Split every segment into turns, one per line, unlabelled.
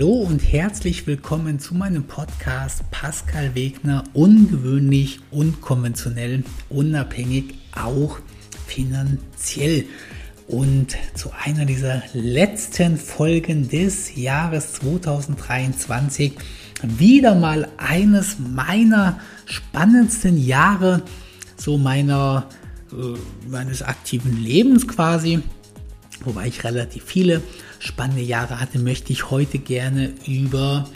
Hallo und herzlich willkommen zu meinem Podcast Pascal Wegner. Ungewöhnlich, unkonventionell, unabhängig, auch finanziell. Und zu einer dieser letzten Folgen des Jahres 2023 wieder mal eines meiner spannendsten Jahre, so meiner, äh, meines aktiven Lebens quasi, wobei ich relativ viele spannende Jahre hatte, möchte ich heute gerne über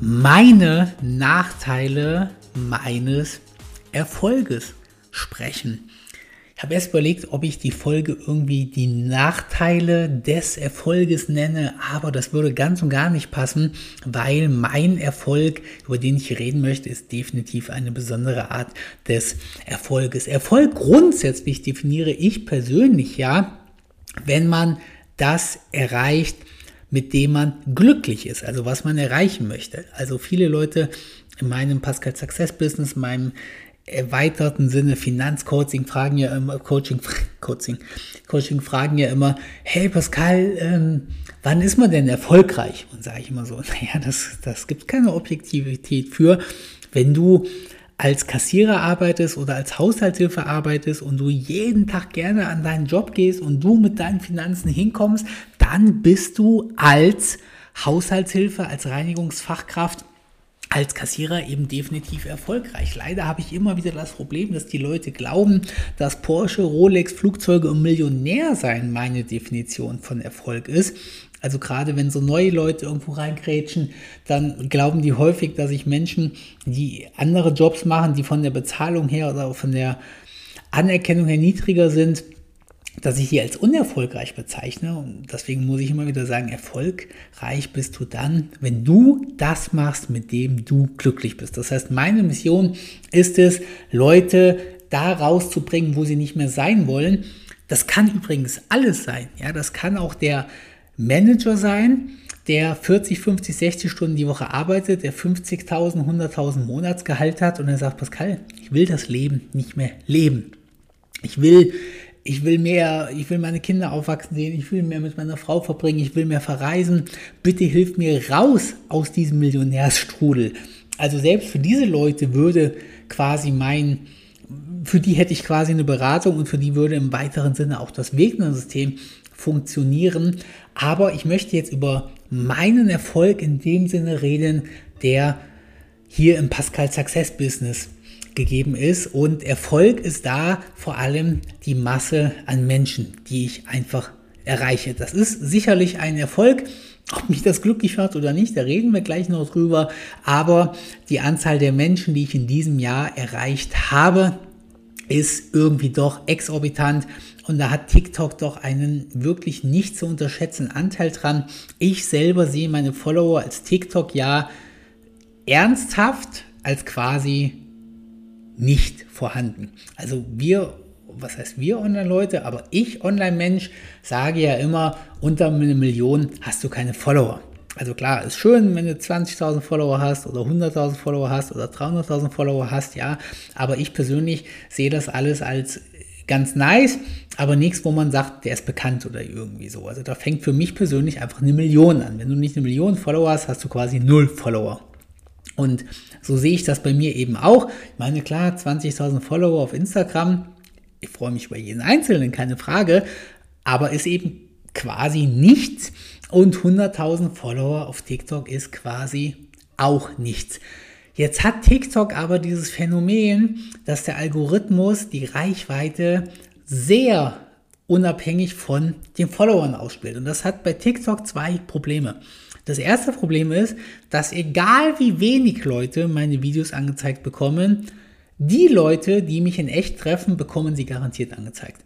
meine Nachteile meines Erfolges sprechen. Ich habe erst überlegt, ob ich die Folge irgendwie die Nachteile des Erfolges nenne, aber das würde ganz und gar nicht passen, weil mein Erfolg, über den ich reden möchte, ist definitiv eine besondere Art des Erfolges. Erfolg grundsätzlich definiere ich persönlich ja, wenn man das erreicht, mit dem man glücklich ist, also was man erreichen möchte. Also viele Leute in meinem Pascal Success Business, meinem erweiterten Sinne Finanzcoaching fragen ja immer, Coaching, Coaching, Coaching fragen ja immer, hey Pascal, ähm, wann ist man denn erfolgreich? Und sage ich immer so, naja, das, das gibt keine Objektivität für, wenn du als Kassierer arbeitest oder als Haushaltshilfe arbeitest und du jeden Tag gerne an deinen Job gehst und du mit deinen Finanzen hinkommst, dann bist du als Haushaltshilfe, als Reinigungsfachkraft als Kassierer eben definitiv erfolgreich. Leider habe ich immer wieder das Problem, dass die Leute glauben, dass Porsche, Rolex, Flugzeuge und Millionär sein meine Definition von Erfolg ist. Also gerade wenn so neue Leute irgendwo reingrätschen, dann glauben die häufig, dass ich Menschen, die andere Jobs machen, die von der Bezahlung her oder von der Anerkennung her niedriger sind, dass ich die als unerfolgreich bezeichne. Und deswegen muss ich immer wieder sagen, erfolgreich bist du dann, wenn du das machst, mit dem du glücklich bist. Das heißt, meine Mission ist es, Leute da rauszubringen, wo sie nicht mehr sein wollen. Das kann übrigens alles sein. Ja, das kann auch der Manager sein, der 40, 50, 60 Stunden die Woche arbeitet, der 50.000, 100.000 Monatsgehalt hat und er sagt, Pascal, ich will das Leben nicht mehr leben. Ich will, ich will mehr, ich will meine Kinder aufwachsen sehen, ich will mehr mit meiner Frau verbringen, ich will mehr verreisen. Bitte hilf mir raus aus diesem Millionärsstrudel. Also selbst für diese Leute würde quasi mein, für die hätte ich quasi eine Beratung und für die würde im weiteren Sinne auch das Wegner-System funktionieren. Aber ich möchte jetzt über meinen Erfolg in dem Sinne reden, der hier im Pascal Success Business gegeben ist. Und Erfolg ist da vor allem die Masse an Menschen, die ich einfach erreiche. Das ist sicherlich ein Erfolg. Ob mich das glücklich macht oder nicht, da reden wir gleich noch drüber. Aber die Anzahl der Menschen, die ich in diesem Jahr erreicht habe, ist irgendwie doch exorbitant. Und da hat TikTok doch einen wirklich nicht zu unterschätzenden Anteil dran. Ich selber sehe meine Follower als TikTok ja ernsthaft als quasi nicht vorhanden. Also wir, was heißt wir Online-Leute, aber ich Online-Mensch sage ja immer, unter eine Million hast du keine Follower. Also klar, ist schön, wenn du 20.000 Follower hast oder 100.000 Follower hast oder 300.000 Follower hast, ja. Aber ich persönlich sehe das alles als ganz nice, aber nichts, wo man sagt, der ist bekannt oder irgendwie so. Also da fängt für mich persönlich einfach eine Million an. Wenn du nicht eine Million Follower hast, hast du quasi null Follower. Und so sehe ich das bei mir eben auch. Ich meine, klar, 20.000 Follower auf Instagram. Ich freue mich über jeden Einzelnen, keine Frage. Aber ist eben quasi nichts. Und 100.000 Follower auf TikTok ist quasi auch nichts. Jetzt hat TikTok aber dieses Phänomen, dass der Algorithmus die Reichweite sehr unabhängig von den Followern ausspielt. Und das hat bei TikTok zwei Probleme. Das erste Problem ist, dass egal wie wenig Leute meine Videos angezeigt bekommen, die Leute, die mich in echt treffen, bekommen sie garantiert angezeigt.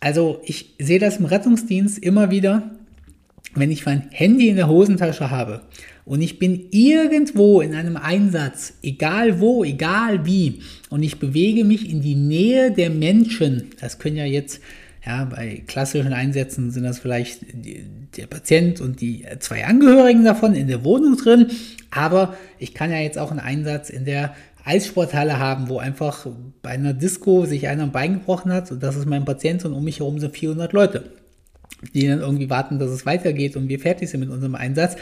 Also ich sehe das im Rettungsdienst immer wieder, wenn ich mein Handy in der Hosentasche habe und ich bin irgendwo in einem Einsatz, egal wo, egal wie, und ich bewege mich in die Nähe der Menschen, das können ja jetzt, ja, bei klassischen Einsätzen sind das vielleicht der Patient und die zwei Angehörigen davon in der Wohnung drin, aber ich kann ja jetzt auch einen Einsatz in der Eissporthalle haben, wo einfach bei einer Disco sich einer ein Bein gebrochen hat. Und das ist mein Patient und um mich herum sind 400 Leute die dann irgendwie warten, dass es weitergeht und wir fertig sind mit unserem Einsatz.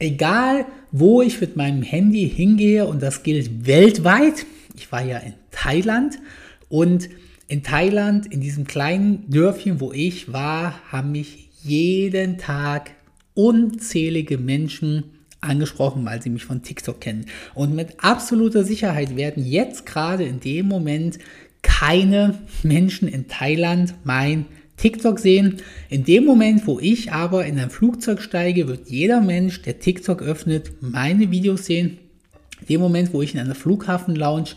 Egal wo ich mit meinem Handy hingehe, und das gilt weltweit, ich war ja in Thailand und in Thailand, in diesem kleinen Dörfchen, wo ich war, haben mich jeden Tag unzählige Menschen angesprochen, weil sie mich von TikTok kennen. Und mit absoluter Sicherheit werden jetzt gerade in dem Moment keine Menschen in Thailand mein TikTok sehen. In dem Moment, wo ich aber in ein Flugzeug steige, wird jeder Mensch, der TikTok öffnet, meine Videos sehen. In dem Moment, wo ich in einer Flughafen-Lounge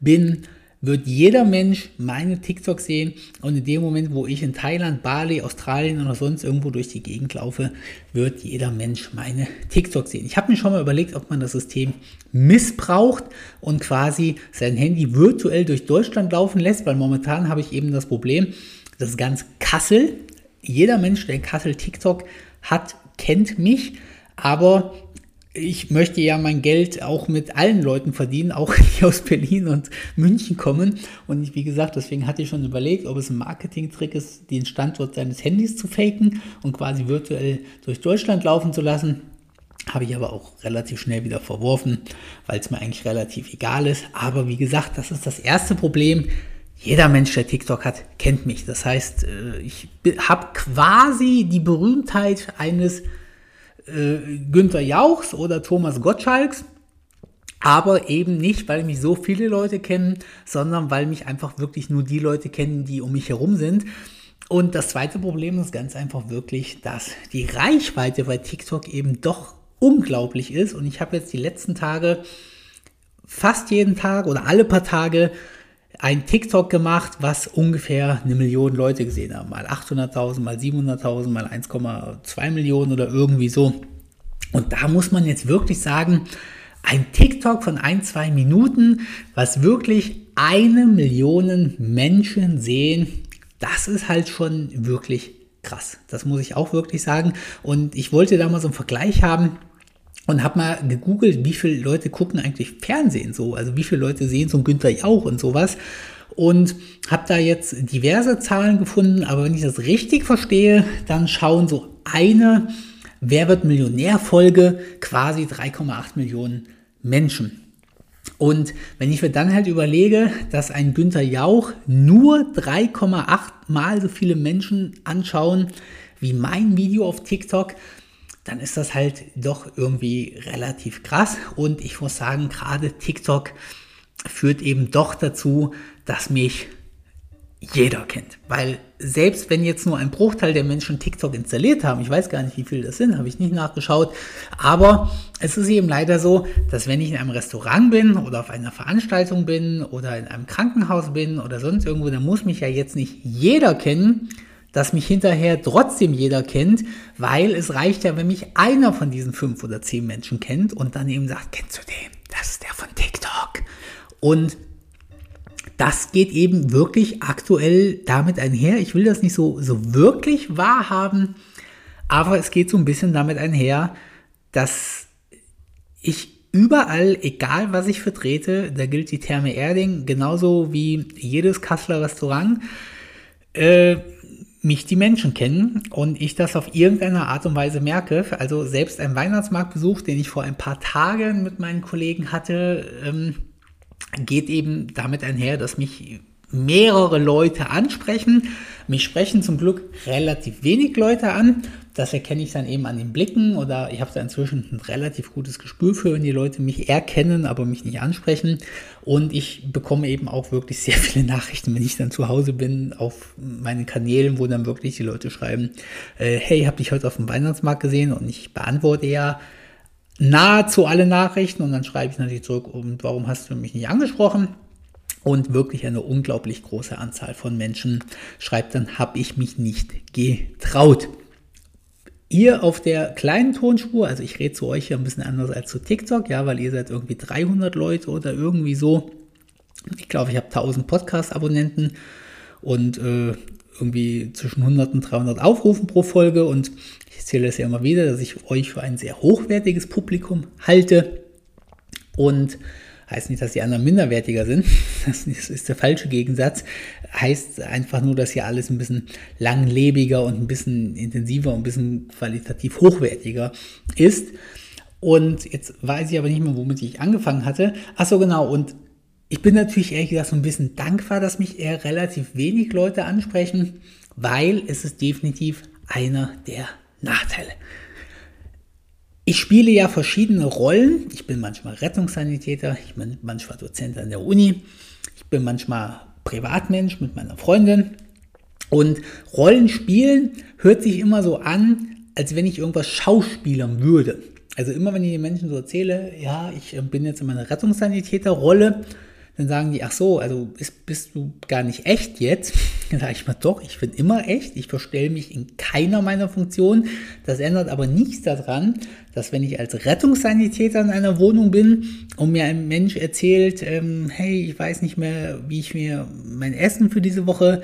bin, wird jeder Mensch meine TikTok sehen und in dem Moment, wo ich in Thailand, Bali, Australien oder sonst irgendwo durch die Gegend laufe, wird jeder Mensch meine TikTok sehen. Ich habe mir schon mal überlegt, ob man das System missbraucht und quasi sein Handy virtuell durch Deutschland laufen lässt, weil momentan habe ich eben das Problem, dass ganz Kassel, jeder Mensch, der in Kassel TikTok hat, kennt mich, aber ich möchte ja mein Geld auch mit allen Leuten verdienen, auch die aus Berlin und München kommen. Und ich, wie gesagt, deswegen hatte ich schon überlegt, ob es ein Marketing-Trick ist, den Standort seines Handys zu faken und quasi virtuell durch Deutschland laufen zu lassen. Habe ich aber auch relativ schnell wieder verworfen, weil es mir eigentlich relativ egal ist. Aber wie gesagt, das ist das erste Problem. Jeder Mensch, der TikTok hat, kennt mich. Das heißt, äh, ich habe quasi die Berühmtheit eines äh, Günther Jauchs oder Thomas Gottschalks. Aber eben nicht, weil mich so viele Leute kennen, sondern weil mich einfach wirklich nur die Leute kennen, die um mich herum sind. Und das zweite Problem ist ganz einfach wirklich, dass die Reichweite bei TikTok eben doch unglaublich ist. Und ich habe jetzt die letzten Tage fast jeden Tag oder alle paar Tage ein TikTok gemacht, was ungefähr eine Million Leute gesehen haben. Mal 800.000, mal 700.000, mal 1,2 Millionen oder irgendwie so. Und da muss man jetzt wirklich sagen, ein TikTok von ein, zwei Minuten, was wirklich eine Million Menschen sehen, das ist halt schon wirklich krass. Das muss ich auch wirklich sagen. Und ich wollte da mal so einen Vergleich haben und habe mal gegoogelt, wie viele Leute gucken eigentlich Fernsehen so, also wie viele Leute sehen so ein Günther Jauch und sowas. Und habe da jetzt diverse Zahlen gefunden, aber wenn ich das richtig verstehe, dann schauen so eine Wer wird Millionär Folge quasi 3,8 Millionen Menschen. Und wenn ich mir dann halt überlege, dass ein Günther Jauch nur 3,8 mal so viele Menschen anschauen wie mein Video auf TikTok, dann ist das halt doch irgendwie relativ krass. Und ich muss sagen, gerade TikTok führt eben doch dazu, dass mich jeder kennt. Weil selbst wenn jetzt nur ein Bruchteil der Menschen TikTok installiert haben, ich weiß gar nicht, wie viele das sind, habe ich nicht nachgeschaut, aber es ist eben leider so, dass wenn ich in einem Restaurant bin oder auf einer Veranstaltung bin oder in einem Krankenhaus bin oder sonst irgendwo, dann muss mich ja jetzt nicht jeder kennen, dass mich hinterher trotzdem jeder kennt, weil es reicht ja, wenn mich einer von diesen fünf oder zehn Menschen kennt und dann eben sagt, kennst du den? Das ist der von TikTok. Und das geht eben wirklich aktuell damit einher. Ich will das nicht so, so wirklich wahrhaben, aber es geht so ein bisschen damit einher, dass ich überall, egal was ich vertrete, da gilt die Therme Erding genauso wie jedes Kasseler Restaurant, äh, mich die Menschen kennen und ich das auf irgendeine Art und Weise merke. Also selbst ein Weihnachtsmarktbesuch, den ich vor ein paar Tagen mit meinen Kollegen hatte, ähm, geht eben damit einher, dass mich mehrere Leute ansprechen. Mich sprechen zum Glück relativ wenig Leute an. Das erkenne ich dann eben an den Blicken oder ich habe da inzwischen ein relativ gutes Gespür für, wenn die Leute mich erkennen, aber mich nicht ansprechen. Und ich bekomme eben auch wirklich sehr viele Nachrichten, wenn ich dann zu Hause bin, auf meinen Kanälen, wo dann wirklich die Leute schreiben, äh, hey, habe dich heute auf dem Weihnachtsmarkt gesehen und ich beantworte ja nahezu alle Nachrichten und dann schreibe ich natürlich zurück, und warum hast du mich nicht angesprochen? Und wirklich eine unglaublich große Anzahl von Menschen schreibt dann, habe ich mich nicht getraut. Ihr auf der kleinen Tonspur, also ich rede zu euch ja ein bisschen anders als zu TikTok, ja, weil ihr seid irgendwie 300 Leute oder irgendwie so. Ich glaube, ich habe 1000 Podcast-Abonnenten und äh, irgendwie zwischen 100 und 300 Aufrufen pro Folge und ich erzähle es ja immer wieder, dass ich euch für ein sehr hochwertiges Publikum halte und Heißt nicht, dass die anderen minderwertiger sind. Das ist der falsche Gegensatz. Heißt einfach nur, dass hier alles ein bisschen langlebiger und ein bisschen intensiver und ein bisschen qualitativ hochwertiger ist. Und jetzt weiß ich aber nicht mehr, womit ich angefangen hatte. Ach so, genau. Und ich bin natürlich ehrlich gesagt so ein bisschen dankbar, dass mich eher relativ wenig Leute ansprechen, weil es ist definitiv einer der Nachteile. Ich spiele ja verschiedene Rollen. Ich bin manchmal Rettungssanitäter, ich bin manchmal Dozent an der Uni, ich bin manchmal Privatmensch mit meiner Freundin. Und Rollenspielen hört sich immer so an, als wenn ich irgendwas schauspielern würde. Also immer wenn ich den Menschen so erzähle, ja, ich äh, bin jetzt in meiner Rettungssanitäterrolle, dann sagen die, ach so, also bist, bist du gar nicht echt jetzt? Dann sage ich mal, doch, ich bin immer echt. Ich verstelle mich in keiner meiner Funktionen. Das ändert aber nichts daran, dass wenn ich als Rettungssanitäter in einer Wohnung bin und mir ein Mensch erzählt, ähm, hey, ich weiß nicht mehr, wie ich mir mein Essen für diese Woche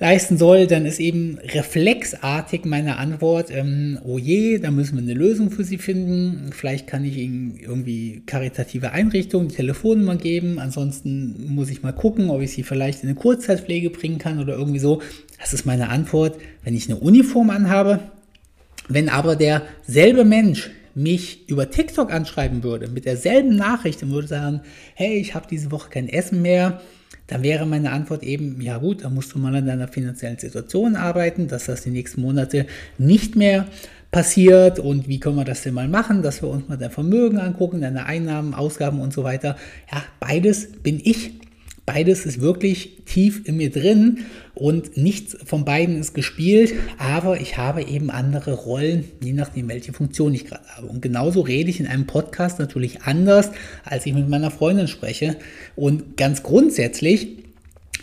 leisten soll, dann ist eben reflexartig meine Antwort, ähm, oh je, da müssen wir eine Lösung für Sie finden. Vielleicht kann ich Ihnen irgendwie karitative Einrichtungen, Telefonnummer geben. Ansonsten muss ich mal gucken, ob ich Sie vielleicht in eine Kurzzeitpflege bringen kann oder irgendwie so. Das ist meine Antwort, wenn ich eine Uniform anhabe. Wenn aber derselbe Mensch mich über TikTok anschreiben würde, mit derselben Nachricht und würde sagen, hey, ich habe diese Woche kein Essen mehr, dann wäre meine Antwort eben, ja gut, da musst du mal an deiner finanziellen Situation arbeiten, dass das die nächsten Monate nicht mehr passiert und wie können wir das denn mal machen, dass wir uns mal dein Vermögen angucken, deine Einnahmen, Ausgaben und so weiter. Ja, beides bin ich. Beides ist wirklich tief in mir drin und nichts von beiden ist gespielt, aber ich habe eben andere Rollen, je nachdem, welche Funktion ich gerade habe. Und genauso rede ich in einem Podcast natürlich anders, als ich mit meiner Freundin spreche. Und ganz grundsätzlich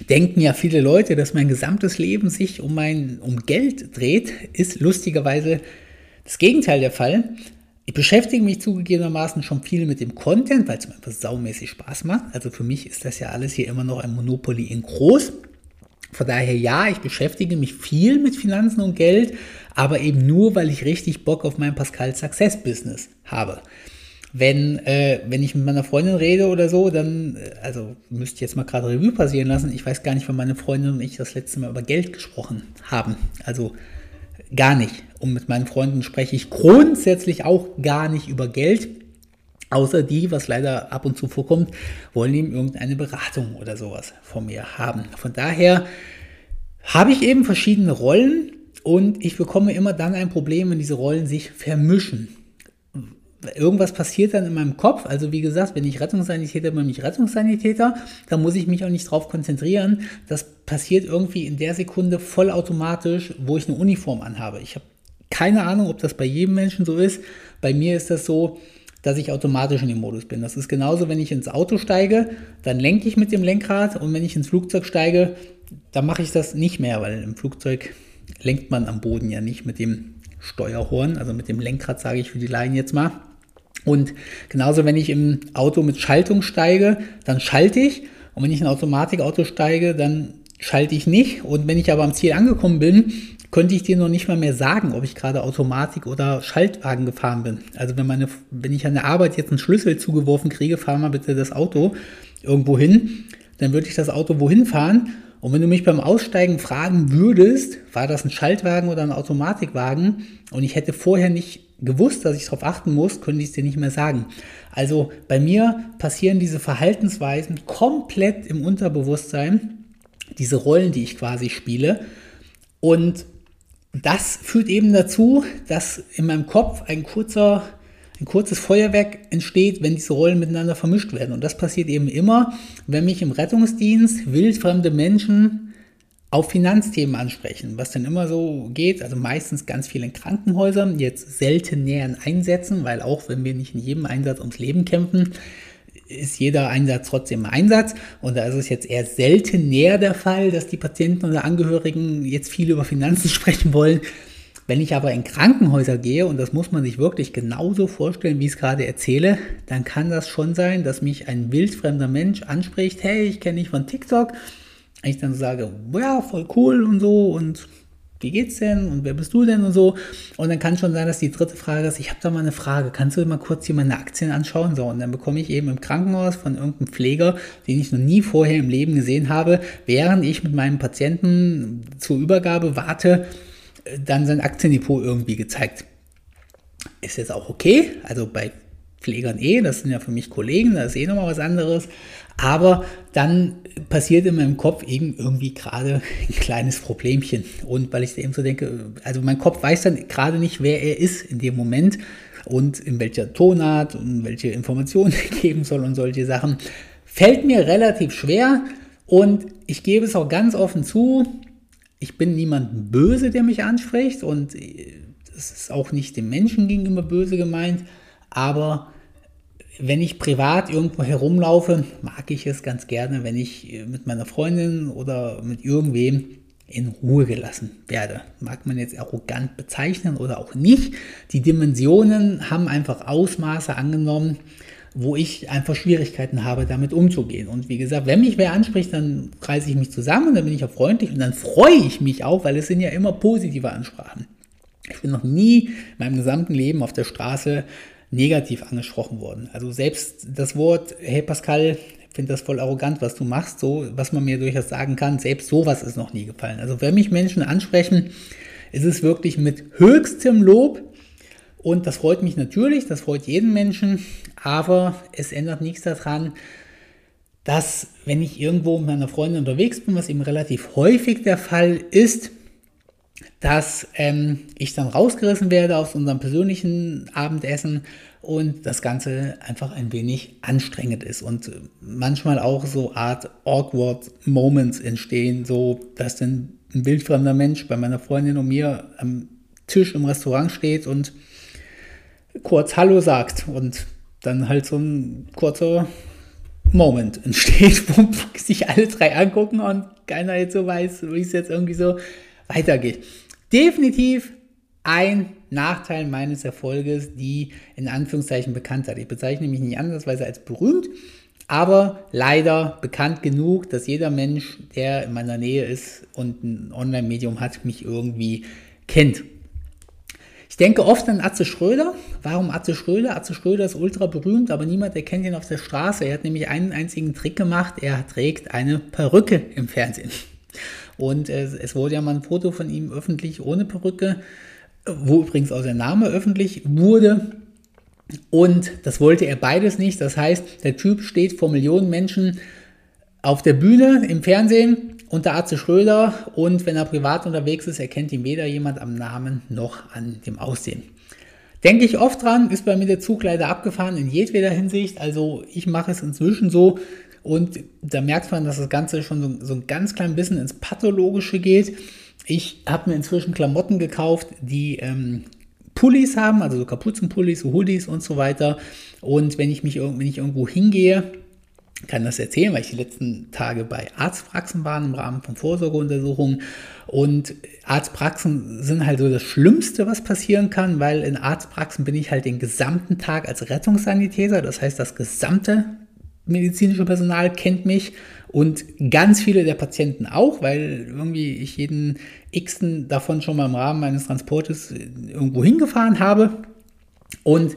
denken ja viele Leute, dass mein gesamtes Leben sich um mein um Geld dreht, ist lustigerweise das Gegenteil der Fall. Ich beschäftige mich zugegebenermaßen schon viel mit dem Content, weil es mir einfach saumäßig Spaß macht. Also für mich ist das ja alles hier immer noch ein Monopoly in groß. Von daher ja, ich beschäftige mich viel mit Finanzen und Geld, aber eben nur, weil ich richtig Bock auf mein Pascal Success Business habe. Wenn, äh, wenn ich mit meiner Freundin rede oder so, dann, äh, also müsste ich jetzt mal gerade Revue passieren lassen. Ich weiß gar nicht, wann meine Freundin und ich das letzte Mal über Geld gesprochen haben. Also gar nicht. Und mit meinen Freunden spreche ich grundsätzlich auch gar nicht über Geld. Außer die, was leider ab und zu vorkommt, wollen eben irgendeine Beratung oder sowas von mir haben. Von daher habe ich eben verschiedene Rollen und ich bekomme immer dann ein Problem, wenn diese Rollen sich vermischen irgendwas passiert dann in meinem Kopf. Also wie gesagt, wenn ich Rettungssanitäter bin, bin ich Rettungssanitäter, dann muss ich mich auch nicht darauf konzentrieren. Das passiert irgendwie in der Sekunde vollautomatisch, wo ich eine Uniform anhabe. Ich habe keine Ahnung, ob das bei jedem Menschen so ist. Bei mir ist das so, dass ich automatisch in dem Modus bin. Das ist genauso, wenn ich ins Auto steige, dann lenke ich mit dem Lenkrad und wenn ich ins Flugzeug steige, dann mache ich das nicht mehr, weil im Flugzeug lenkt man am Boden ja nicht mit dem Steuerhorn, also mit dem Lenkrad sage ich für die Laien jetzt mal. Und genauso, wenn ich im Auto mit Schaltung steige, dann schalte ich. Und wenn ich in ein Automatikauto steige, dann schalte ich nicht. Und wenn ich aber am Ziel angekommen bin, könnte ich dir noch nicht mal mehr sagen, ob ich gerade Automatik oder Schaltwagen gefahren bin. Also wenn meine, wenn ich an der Arbeit jetzt einen Schlüssel zugeworfen kriege, fahr mal bitte das Auto irgendwo hin, dann würde ich das Auto wohin fahren. Und wenn du mich beim Aussteigen fragen würdest, war das ein Schaltwagen oder ein Automatikwagen, und ich hätte vorher nicht gewusst, dass ich darauf achten muss, könnte ich es dir nicht mehr sagen. Also bei mir passieren diese Verhaltensweisen komplett im Unterbewusstsein, diese Rollen, die ich quasi spiele. Und das führt eben dazu, dass in meinem Kopf ein kurzer, ein kurzes Feuerwerk entsteht, wenn diese Rollen miteinander vermischt werden. Und das passiert eben immer, wenn mich im Rettungsdienst wildfremde Menschen auf Finanzthemen ansprechen, was dann immer so geht, also meistens ganz viel in Krankenhäusern, jetzt selten näher in Einsätzen, weil auch wenn wir nicht in jedem Einsatz ums Leben kämpfen, ist jeder Einsatz trotzdem ein Einsatz. Und da ist es jetzt eher selten näher der Fall, dass die Patienten oder Angehörigen jetzt viel über Finanzen sprechen wollen. Wenn ich aber in Krankenhäuser gehe, und das muss man sich wirklich genauso vorstellen, wie ich es gerade erzähle, dann kann das schon sein, dass mich ein wildfremder Mensch anspricht, hey, ich kenne dich von TikTok, ich dann sage, ja, voll cool und so und wie geht's denn und wer bist du denn und so. Und dann kann schon sein, dass die dritte Frage ist, ich habe da mal eine Frage, kannst du mal kurz hier meine Aktien anschauen? So, und dann bekomme ich eben im Krankenhaus von irgendeinem Pfleger, den ich noch nie vorher im Leben gesehen habe, während ich mit meinem Patienten zur Übergabe warte, dann sein Aktiendepot irgendwie gezeigt. ist jetzt auch okay. Also bei Pflegern eh, das sind ja für mich Kollegen, das ist eh nochmal was anderes. Aber dann passiert in meinem Kopf eben irgendwie gerade ein kleines Problemchen. Und weil ich eben so denke, also mein Kopf weiß dann gerade nicht, wer er ist in dem Moment und in welcher Tonart und welche Informationen er geben soll und solche Sachen. Fällt mir relativ schwer und ich gebe es auch ganz offen zu, ich bin niemand böse, der mich anspricht und es ist auch nicht dem Menschen gegenüber böse gemeint, aber wenn ich privat irgendwo herumlaufe, mag ich es ganz gerne, wenn ich mit meiner Freundin oder mit irgendwem in Ruhe gelassen werde. Mag man jetzt arrogant bezeichnen oder auch nicht. Die Dimensionen haben einfach Ausmaße angenommen, wo ich einfach Schwierigkeiten habe, damit umzugehen. Und wie gesagt, wenn mich wer anspricht, dann reiße ich mich zusammen, dann bin ich auch freundlich und dann freue ich mich auch, weil es sind ja immer positive Ansprachen. Ich bin noch nie in meinem gesamten Leben auf der Straße negativ angesprochen worden. Also selbst das Wort, hey Pascal, ich finde das voll arrogant, was du machst, so, was man mir durchaus sagen kann, selbst sowas ist noch nie gefallen. Also wenn mich Menschen ansprechen, ist es wirklich mit höchstem Lob und das freut mich natürlich, das freut jeden Menschen, aber es ändert nichts daran, dass wenn ich irgendwo mit meiner Freundin unterwegs bin, was eben relativ häufig der Fall ist, dass ähm, ich dann rausgerissen werde aus unserem persönlichen Abendessen und das Ganze einfach ein wenig anstrengend ist und manchmal auch so Art awkward Moments entstehen, so dass dann ein wildfremder Mensch bei meiner Freundin und mir am Tisch im Restaurant steht und kurz Hallo sagt und dann halt so ein kurzer Moment entsteht, wo sich alle drei angucken und keiner jetzt so weiß, wie es jetzt irgendwie so weitergeht definitiv ein Nachteil meines Erfolges, die in Anführungszeichen Bekanntheit. Ich bezeichne mich nicht andersweise als berühmt, aber leider bekannt genug, dass jeder Mensch, der in meiner Nähe ist und ein Online-Medium hat, mich irgendwie kennt. Ich denke oft an Atze Schröder. Warum Atze Schröder? Atze Schröder ist ultra berühmt, aber niemand erkennt ihn auf der Straße. Er hat nämlich einen einzigen Trick gemacht. Er trägt eine Perücke im Fernsehen. Und es, es wurde ja mal ein Foto von ihm öffentlich ohne Perücke, wo übrigens auch sein Name öffentlich wurde. Und das wollte er beides nicht. Das heißt, der Typ steht vor Millionen Menschen auf der Bühne im Fernsehen unter Arze Schröder und wenn er privat unterwegs ist, erkennt ihn weder jemand am Namen noch an dem Aussehen. Denke ich oft dran, ist bei mir der Zug leider abgefahren in jedweder Hinsicht. Also ich mache es inzwischen so, und da merkt man, dass das Ganze schon so, so ein ganz klein bisschen ins Pathologische geht. Ich habe mir inzwischen Klamotten gekauft, die ähm, Pullis haben, also so Kapuzenpullis, Hoodies und so weiter. Und wenn ich mich wenn ich irgendwo hingehe, kann das erzählen, weil ich die letzten Tage bei Arztpraxen war im Rahmen von Vorsorgeuntersuchungen. Und Arztpraxen sind halt so das Schlimmste, was passieren kann, weil in Arztpraxen bin ich halt den gesamten Tag als Rettungssanitäter, das heißt das gesamte medizinische Personal kennt mich und ganz viele der Patienten auch, weil irgendwie ich jeden Xten davon schon mal im Rahmen meines Transportes irgendwo hingefahren habe. Und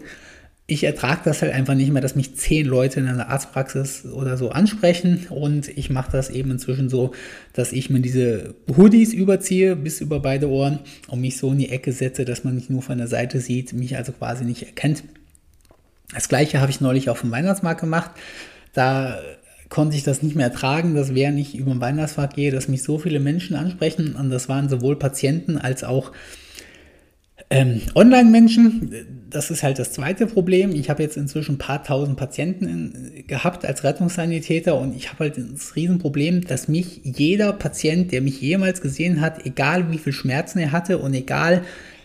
ich ertrage das halt einfach nicht mehr, dass mich zehn Leute in einer Arztpraxis oder so ansprechen. Und ich mache das eben inzwischen so, dass ich mir diese Hoodies überziehe bis über beide Ohren und mich so in die Ecke setze, dass man mich nur von der Seite sieht, mich also quasi nicht erkennt. Das gleiche habe ich neulich auf dem Weihnachtsmarkt gemacht. Da konnte ich das nicht mehr ertragen, dass während ich über den Weihnachtsmarkt gehe, dass mich so viele Menschen ansprechen und das waren sowohl Patienten als auch ähm, Online-Menschen. Das ist halt das zweite Problem. Ich habe jetzt inzwischen ein paar tausend Patienten in, gehabt als Rettungssanitäter und ich habe halt das Riesenproblem, dass mich jeder Patient, der mich jemals gesehen hat, egal wie viel Schmerzen er hatte und egal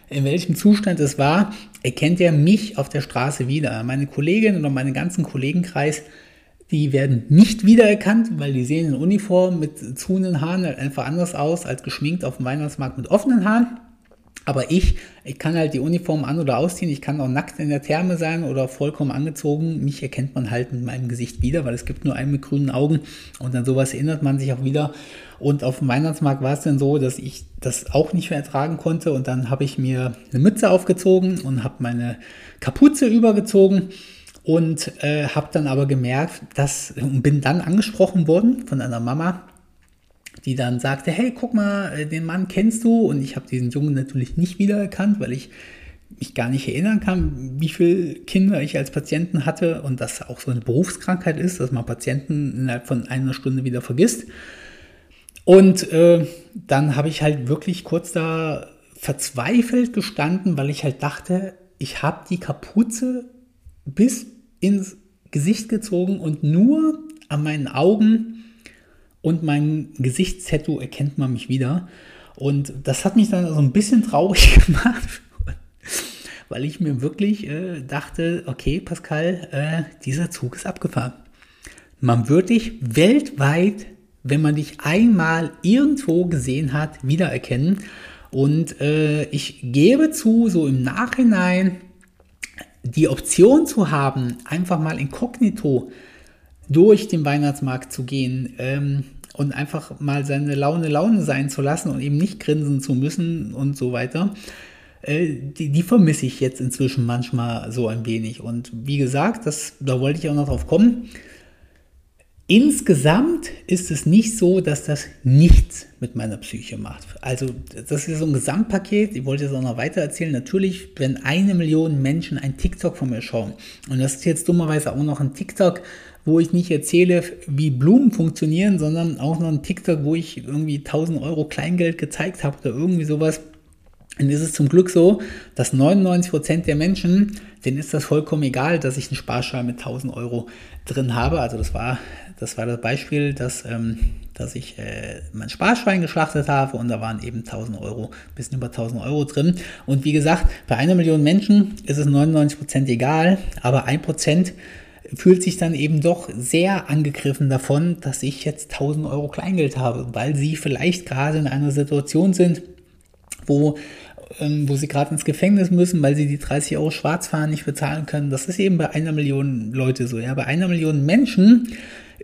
in welchem Zustand es war, erkennt er mich auf der Straße wieder. Meine Kollegin oder meinen ganzen Kollegenkreis die werden nicht wiedererkannt, weil die sehen in Uniform mit zuhenden Haaren halt einfach anders aus als geschminkt auf dem Weihnachtsmarkt mit offenen Haaren. Aber ich, ich kann halt die Uniform an- oder ausziehen. Ich kann auch nackt in der Therme sein oder vollkommen angezogen. Mich erkennt man halt mit meinem Gesicht wieder, weil es gibt nur einen mit grünen Augen. Und an sowas erinnert man sich auch wieder. Und auf dem Weihnachtsmarkt war es dann so, dass ich das auch nicht mehr ertragen konnte. Und dann habe ich mir eine Mütze aufgezogen und habe meine Kapuze übergezogen und äh, habe dann aber gemerkt, dass und bin dann angesprochen worden von einer Mama, die dann sagte, hey, guck mal, äh, den Mann kennst du und ich habe diesen Jungen natürlich nicht wiedererkannt, weil ich mich gar nicht erinnern kann, wie viele Kinder ich als Patienten hatte und das auch so eine Berufskrankheit ist, dass man Patienten innerhalb von einer Stunde wieder vergisst. Und äh, dann habe ich halt wirklich kurz da verzweifelt gestanden, weil ich halt dachte, ich habe die Kapuze bis ins Gesicht gezogen und nur an meinen Augen und meinem Gesichtstattoo erkennt man mich wieder. Und das hat mich dann so ein bisschen traurig gemacht, weil ich mir wirklich äh, dachte, okay, Pascal, äh, dieser Zug ist abgefahren. Man wird dich weltweit, wenn man dich einmal irgendwo gesehen hat, wiedererkennen. Und äh, ich gebe zu, so im Nachhinein die Option zu haben, einfach mal inkognito durch den Weihnachtsmarkt zu gehen ähm, und einfach mal seine Laune Laune sein zu lassen und eben nicht grinsen zu müssen und so weiter, äh, die, die vermisse ich jetzt inzwischen manchmal so ein wenig. Und wie gesagt, das, da wollte ich auch noch drauf kommen. Insgesamt ist es nicht so, dass das nichts mit meiner Psyche macht. Also das ist so ein Gesamtpaket. Ich wollte es auch noch weiter erzählen. Natürlich, wenn eine Million Menschen ein TikTok von mir schauen und das ist jetzt dummerweise auch noch ein TikTok, wo ich nicht erzähle, wie Blumen funktionieren, sondern auch noch ein TikTok, wo ich irgendwie 1000 Euro Kleingeld gezeigt habe oder irgendwie sowas. Und ist es zum Glück so, dass 99% der Menschen, denen ist das vollkommen egal, dass ich einen Sparschein mit 1000 Euro drin habe. Also das war das, war das Beispiel, dass, ähm, dass ich äh, mein Sparschwein geschlachtet habe und da waren eben 1000 Euro, bisschen über 1000 Euro drin. Und wie gesagt, bei einer Million Menschen ist es 99% egal, aber 1% fühlt sich dann eben doch sehr angegriffen davon, dass ich jetzt 1000 Euro Kleingeld habe, weil sie vielleicht gerade in einer Situation sind, wo, ähm, wo sie gerade ins Gefängnis müssen, weil sie die 30 Euro Schwarzfahren nicht bezahlen können. Das ist eben bei einer Million Leute so. Ja, bei einer Million Menschen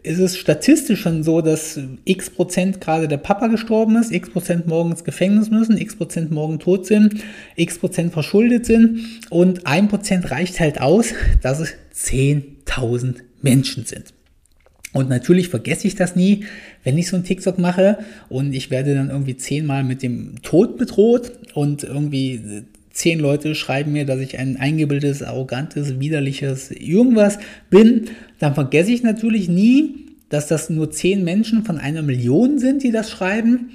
ist es statistisch schon so, dass x Prozent gerade der Papa gestorben ist, x Prozent morgen ins Gefängnis müssen, x Prozent morgen tot sind, x Prozent verschuldet sind und ein Prozent reicht halt aus, dass es 10.000 Menschen sind. Und natürlich vergesse ich das nie, wenn ich so ein TikTok mache. Und ich werde dann irgendwie zehnmal mit dem Tod bedroht. Und irgendwie zehn Leute schreiben mir, dass ich ein eingebildetes, arrogantes, widerliches irgendwas bin, dann vergesse ich natürlich nie, dass das nur zehn Menschen von einer Million sind, die das schreiben.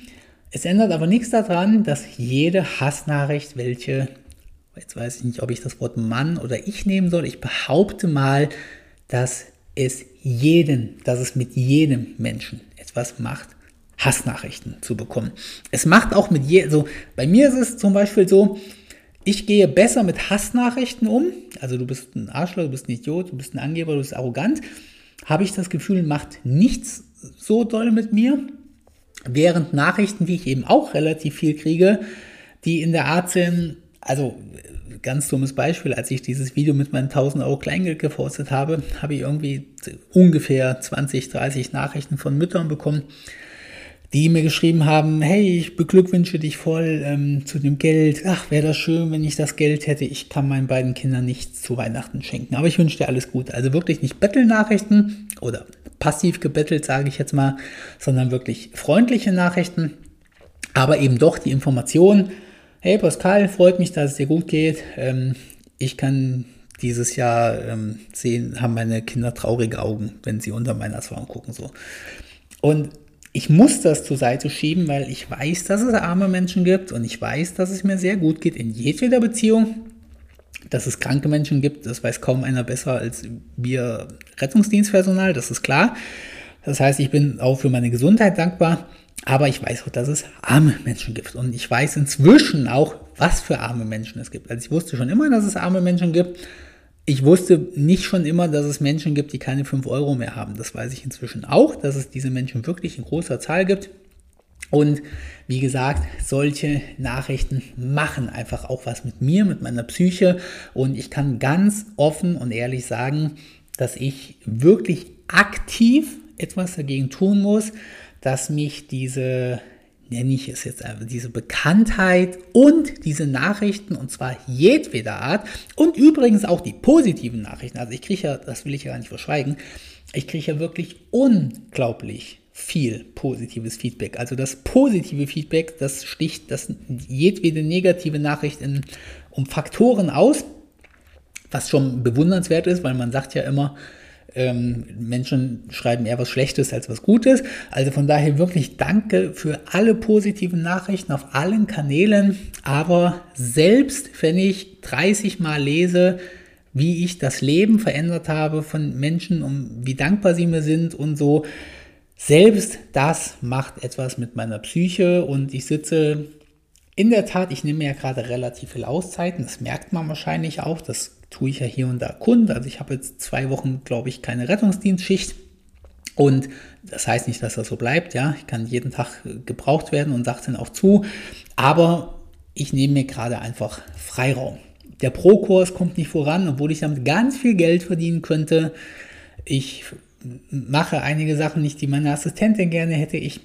Es ändert aber nichts daran, dass jede Hassnachricht, welche, jetzt weiß ich nicht, ob ich das Wort Mann oder ich nehmen soll, ich behaupte mal, dass es jeden, dass es mit jedem Menschen etwas macht, Hassnachrichten zu bekommen. Es macht auch mit jedem, so, bei mir ist es zum Beispiel so, ich gehe besser mit Hassnachrichten um, also du bist ein Arschloch, du bist ein Idiot, du bist ein Angeber, du bist arrogant, habe ich das Gefühl, macht nichts so doll mit mir, während Nachrichten, die ich eben auch relativ viel kriege, die in der Art sind, also ganz dummes Beispiel, als ich dieses Video mit meinen 1000 Euro Kleingeld gepostet habe, habe ich irgendwie ungefähr 20, 30 Nachrichten von Müttern bekommen, die mir geschrieben haben, hey, ich beglückwünsche dich voll ähm, zu dem Geld. Ach, wäre das schön, wenn ich das Geld hätte. Ich kann meinen beiden Kindern nichts zu Weihnachten schenken. Aber ich wünsche dir alles Gute. Also wirklich nicht Bettelnachrichten oder passiv gebettelt, sage ich jetzt mal, sondern wirklich freundliche Nachrichten. Aber eben doch die Information, Hey Pascal, freut mich, dass es dir gut geht. Ähm, ich kann dieses Jahr ähm, sehen, haben meine Kinder traurige Augen, wenn sie unter meiner Weihnachtsbaum gucken. So. Und ich muss das zur Seite schieben, weil ich weiß, dass es arme Menschen gibt und ich weiß, dass es mir sehr gut geht in jedweder Beziehung. Dass es kranke Menschen gibt, das weiß kaum einer besser als wir Rettungsdienstpersonal, das ist klar. Das heißt, ich bin auch für meine Gesundheit dankbar. Aber ich weiß auch, dass es arme Menschen gibt. Und ich weiß inzwischen auch, was für arme Menschen es gibt. Also ich wusste schon immer, dass es arme Menschen gibt. Ich wusste nicht schon immer, dass es Menschen gibt, die keine 5 Euro mehr haben. Das weiß ich inzwischen auch, dass es diese Menschen wirklich in großer Zahl gibt. Und wie gesagt, solche Nachrichten machen einfach auch was mit mir, mit meiner Psyche. Und ich kann ganz offen und ehrlich sagen, dass ich wirklich aktiv etwas dagegen tun muss, dass mich diese, nenne ich es jetzt diese Bekanntheit und diese Nachrichten, und zwar jedweder Art, und übrigens auch die positiven Nachrichten, also ich kriege ja, das will ich ja gar nicht verschweigen, ich kriege ja wirklich unglaublich viel positives Feedback. Also das positive Feedback, das sticht das jedwede negative Nachricht in, um Faktoren aus, was schon bewundernswert ist, weil man sagt ja immer, ähm, Menschen schreiben eher was Schlechtes als was Gutes. Also von daher wirklich danke für alle positiven Nachrichten auf allen Kanälen. Aber selbst wenn ich 30 Mal lese, wie ich das Leben verändert habe von Menschen und wie dankbar sie mir sind und so, selbst das macht etwas mit meiner Psyche und ich sitze in der Tat, ich nehme ja gerade relativ viel Auszeiten, das merkt man wahrscheinlich auch, das tue ich ja hier und da Kund. Also ich habe jetzt zwei Wochen, glaube ich, keine Rettungsdienstschicht. Und das heißt nicht, dass das so bleibt, ja. Ich kann jeden Tag gebraucht werden und sage dann auch zu. Aber ich nehme mir gerade einfach Freiraum. Der Pro-Kurs kommt nicht voran, obwohl ich damit ganz viel Geld verdienen könnte. Ich mache einige Sachen nicht, die meine Assistentin gerne hätte. Ich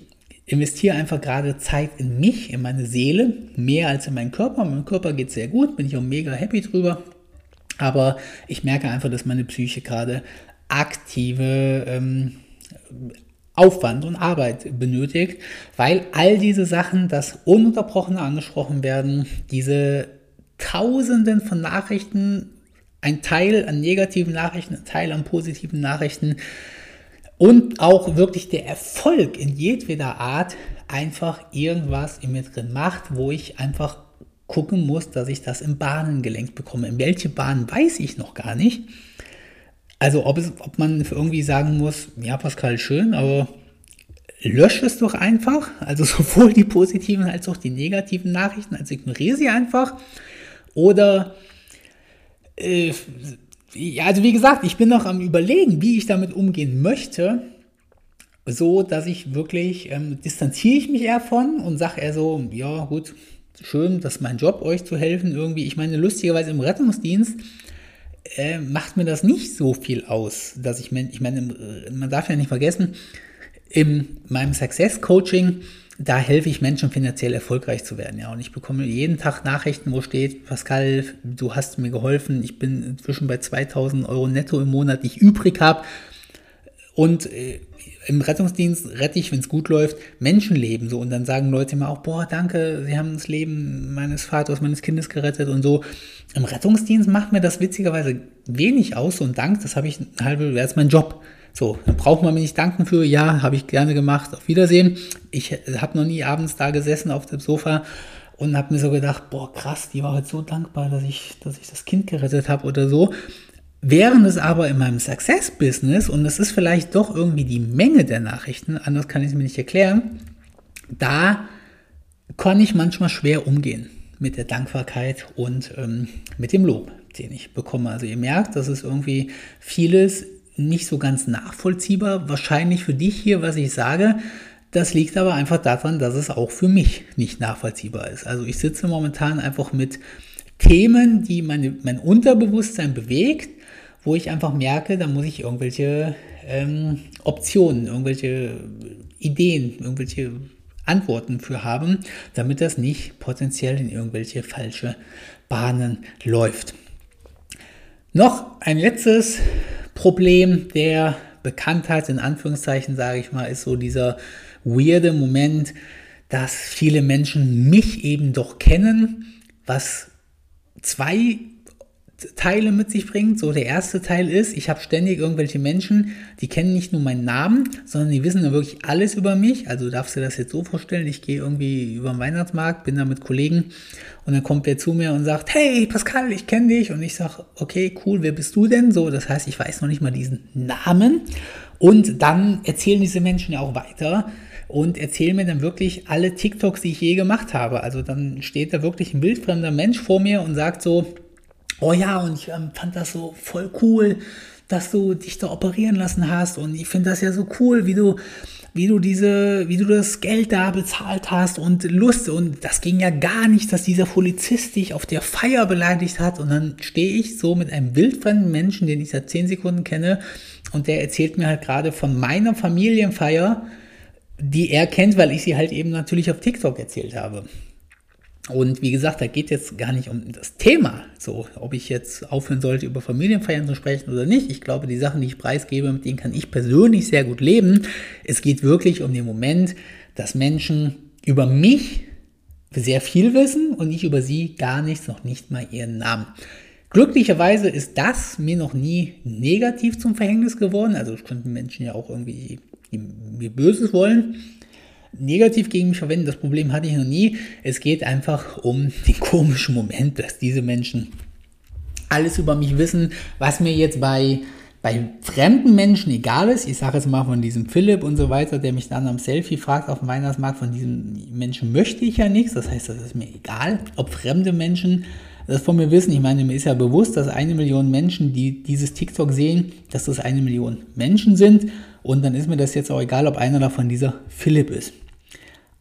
investiere einfach gerade Zeit in mich, in meine Seele, mehr als in meinen Körper. Mein Körper geht sehr gut, bin ich auch mega happy drüber. Aber ich merke einfach, dass meine Psyche gerade aktive ähm, Aufwand und Arbeit benötigt, weil all diese Sachen, das ununterbrochen angesprochen werden, diese Tausenden von Nachrichten, ein Teil an negativen Nachrichten, ein Teil an positiven Nachrichten und auch wirklich der Erfolg in jedweder Art einfach irgendwas in mir drin macht, wo ich einfach gucken muss, dass ich das in Bahnen gelenkt bekomme. In welche Bahn weiß ich noch gar nicht. Also ob, es, ob man irgendwie sagen muss, ja Pascal, schön, aber lösche es doch einfach. Also sowohl die positiven als auch die negativen Nachrichten, also ignoriere sie einfach. Oder, äh, ja, also wie gesagt, ich bin noch am Überlegen, wie ich damit umgehen möchte so, dass ich wirklich, ähm, distanziere ich mich eher von und sage eher so, ja gut, schön, das ist mein Job, euch zu helfen irgendwie. Ich meine, lustigerweise im Rettungsdienst äh, macht mir das nicht so viel aus, dass ich, ich meine, man darf ja nicht vergessen, in meinem Success Coaching, da helfe ich Menschen finanziell erfolgreich zu werden. Ja, und ich bekomme jeden Tag Nachrichten, wo steht, Pascal, du hast mir geholfen, ich bin inzwischen bei 2000 Euro netto im Monat, die ich übrig habe. Und äh, im Rettungsdienst rette ich, wenn es gut läuft, Menschenleben so und dann sagen Leute immer auch, boah, danke, Sie haben das Leben meines Vaters, meines Kindes gerettet und so. Im Rettungsdienst macht mir das witzigerweise wenig aus so und Dank, das habe ich halbe, wäre mein Job. So, dann braucht man mir nicht danken für, ja, habe ich gerne gemacht, auf Wiedersehen. Ich habe noch nie abends da gesessen auf dem Sofa und habe mir so gedacht, boah, krass, die war heute so dankbar, dass ich, dass ich das Kind gerettet habe oder so. Während es aber in meinem Success-Business, und das ist vielleicht doch irgendwie die Menge der Nachrichten, anders kann ich es mir nicht erklären, da kann ich manchmal schwer umgehen mit der Dankbarkeit und ähm, mit dem Lob, den ich bekomme. Also ihr merkt, das ist irgendwie vieles nicht so ganz nachvollziehbar. Wahrscheinlich für dich hier, was ich sage. Das liegt aber einfach daran, dass es auch für mich nicht nachvollziehbar ist. Also ich sitze momentan einfach mit Themen, die meine, mein Unterbewusstsein bewegt wo ich einfach merke, da muss ich irgendwelche ähm, Optionen, irgendwelche Ideen, irgendwelche Antworten für haben, damit das nicht potenziell in irgendwelche falsche Bahnen läuft. Noch ein letztes Problem der Bekanntheit, in Anführungszeichen sage ich mal, ist so dieser weirde Moment, dass viele Menschen mich eben doch kennen, was zwei Teile mit sich bringt. So, der erste Teil ist, ich habe ständig irgendwelche Menschen, die kennen nicht nur meinen Namen, sondern die wissen dann wirklich alles über mich. Also darfst du das jetzt so vorstellen, ich gehe irgendwie über den Weihnachtsmarkt, bin da mit Kollegen und dann kommt wer zu mir und sagt, hey Pascal, ich kenne dich. Und ich sage, okay, cool, wer bist du denn? So, das heißt, ich weiß noch nicht mal diesen Namen. Und dann erzählen diese Menschen ja auch weiter und erzählen mir dann wirklich alle TikToks, die ich je gemacht habe. Also dann steht da wirklich ein wildfremder Mensch vor mir und sagt so, oh ja, und ich ähm, fand das so voll cool, dass du dich da operieren lassen hast. Und ich finde das ja so cool, wie du wie du diese, wie du das Geld da bezahlt hast und Lust. Und das ging ja gar nicht, dass dieser Polizist dich auf der Feier beleidigt hat. Und dann stehe ich so mit einem wildfremden Menschen, den ich seit zehn Sekunden kenne. Und der erzählt mir halt gerade von meiner Familienfeier, die er kennt, weil ich sie halt eben natürlich auf TikTok erzählt habe. Und wie gesagt, da geht jetzt gar nicht um das Thema, so ob ich jetzt aufhören sollte, über Familienfeiern zu sprechen oder nicht. Ich glaube, die Sachen, die ich preisgebe, mit denen kann ich persönlich sehr gut leben. Es geht wirklich um den Moment, dass Menschen über mich sehr viel wissen und ich über sie gar nichts, noch nicht mal ihren Namen. Glücklicherweise ist das mir noch nie negativ zum Verhängnis geworden. Also könnten Menschen ja auch irgendwie mir Böses wollen negativ gegen mich verwenden. Das Problem hatte ich noch nie. Es geht einfach um den komischen Moment, dass diese Menschen alles über mich wissen, was mir jetzt bei, bei fremden Menschen egal ist. Ich sage jetzt mal von diesem Philipp und so weiter, der mich dann am Selfie fragt auf dem Weihnachtsmarkt, von diesem Menschen möchte ich ja nichts. Das heißt, das ist mir egal, ob fremde Menschen das von mir wissen. Ich meine, mir ist ja bewusst, dass eine Million Menschen, die dieses TikTok sehen, dass das eine Million Menschen sind. Und dann ist mir das jetzt auch egal, ob einer davon dieser Philipp ist.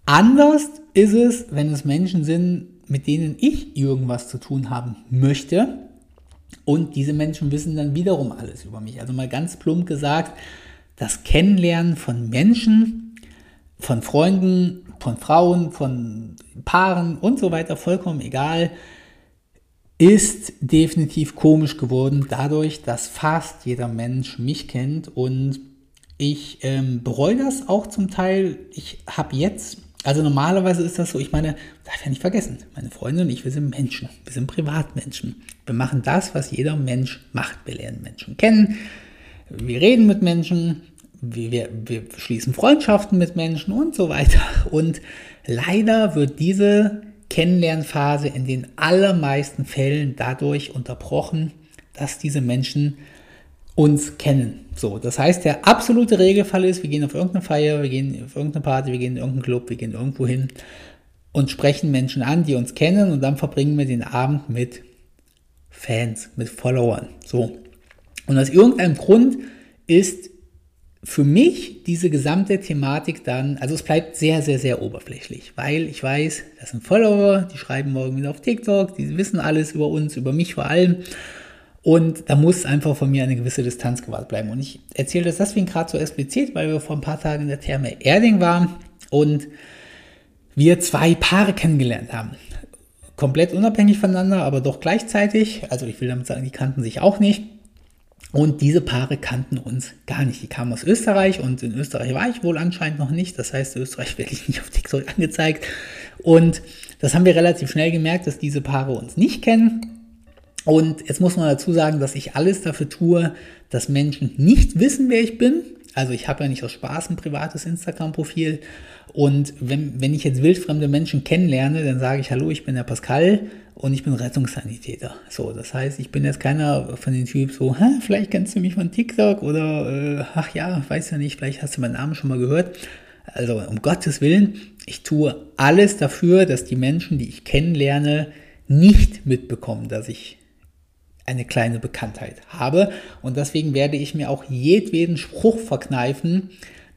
Anders ist es, wenn es Menschen sind, mit denen ich irgendwas zu tun haben möchte. Und diese Menschen wissen dann wiederum alles über mich. Also mal ganz plump gesagt, das Kennenlernen von Menschen, von Freunden, von Frauen, von Paaren und so weiter, vollkommen egal, ist definitiv komisch geworden, dadurch, dass fast jeder Mensch mich kennt und ich ähm, bereue das auch zum Teil. Ich habe jetzt also normalerweise ist das so, ich meine, darf ja nicht vergessen, meine Freunde und ich, wir sind Menschen, wir sind Privatmenschen. Wir machen das, was jeder Mensch macht. Wir lernen Menschen kennen, wir reden mit Menschen, wir, wir, wir schließen Freundschaften mit Menschen und so weiter. Und leider wird diese Kennenlernphase in den allermeisten Fällen dadurch unterbrochen, dass diese Menschen uns kennen. So, das heißt, der absolute Regelfall ist, wir gehen auf irgendeine Feier, wir gehen auf irgendeine Party, wir gehen in irgendeinen Club, wir gehen irgendwo hin und sprechen Menschen an, die uns kennen und dann verbringen wir den Abend mit Fans, mit Followern. So. Und aus irgendeinem Grund ist für mich diese gesamte Thematik dann, also es bleibt sehr, sehr, sehr oberflächlich, weil ich weiß, das sind Follower, die schreiben morgen wieder auf TikTok, die wissen alles über uns, über mich vor allem. Und da muss einfach von mir eine gewisse Distanz gewahrt bleiben. Und ich erzähle das deswegen gerade so explizit, weil wir vor ein paar Tagen in der Therme Erding waren und wir zwei Paare kennengelernt haben. Komplett unabhängig voneinander, aber doch gleichzeitig. Also ich will damit sagen, die kannten sich auch nicht. Und diese Paare kannten uns gar nicht. Die kamen aus Österreich und in Österreich war ich wohl anscheinend noch nicht. Das heißt, in Österreich werde ich nicht auf TikTok angezeigt. Und das haben wir relativ schnell gemerkt, dass diese Paare uns nicht kennen und jetzt muss man dazu sagen, dass ich alles dafür tue, dass Menschen nicht wissen, wer ich bin. Also ich habe ja nicht aus Spaß ein privates Instagram-Profil. Und wenn, wenn ich jetzt wildfremde Menschen kennenlerne, dann sage ich, hallo, ich bin der Pascal und ich bin Rettungssanitäter. So, das heißt, ich bin jetzt keiner von den Typen so, Hä, vielleicht kennst du mich von TikTok oder, äh, ach ja, weiß ja nicht, vielleicht hast du meinen Namen schon mal gehört. Also um Gottes Willen, ich tue alles dafür, dass die Menschen, die ich kennenlerne, nicht mitbekommen, dass ich eine kleine Bekanntheit habe. Und deswegen werde ich mir auch jedweden Spruch verkneifen,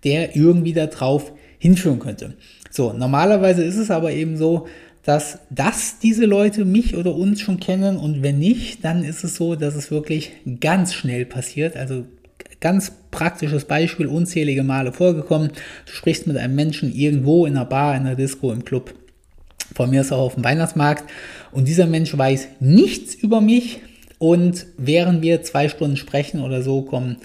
der irgendwie darauf hinführen könnte. So, normalerweise ist es aber eben so, dass, dass diese Leute mich oder uns schon kennen und wenn nicht, dann ist es so, dass es wirklich ganz schnell passiert. Also ganz praktisches Beispiel, unzählige Male vorgekommen. Du sprichst mit einem Menschen irgendwo in einer Bar, in einer Disco, im Club, von mir ist auch auf dem Weihnachtsmarkt und dieser Mensch weiß nichts über mich, und während wir zwei Stunden sprechen oder so, kommen,